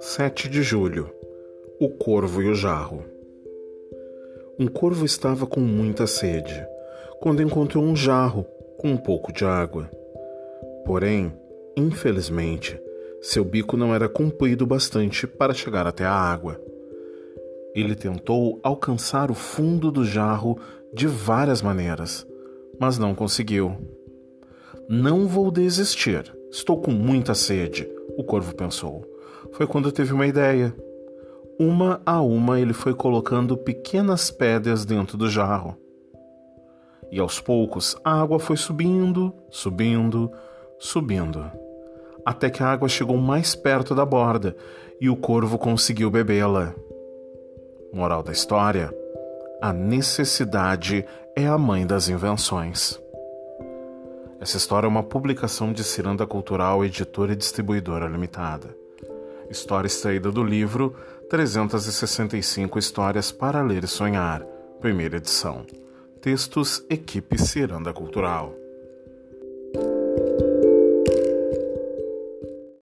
Sete de julho. O corvo e o jarro. Um corvo estava com muita sede quando encontrou um jarro com um pouco de água. Porém, infelizmente, seu bico não era comprido bastante para chegar até a água. Ele tentou alcançar o fundo do jarro de várias maneiras, mas não conseguiu. Não vou desistir, estou com muita sede, o corvo pensou. Foi quando teve uma ideia. Uma a uma ele foi colocando pequenas pedras dentro do jarro. E aos poucos a água foi subindo, subindo, subindo, até que a água chegou mais perto da borda e o corvo conseguiu bebê-la. Moral da história: a necessidade é a mãe das invenções. Essa história é uma publicação de Ciranda Cultural, editora e distribuidora limitada. História extraída do livro 365 Histórias para Ler e Sonhar, primeira edição. Textos Equipe Ciranda Cultural.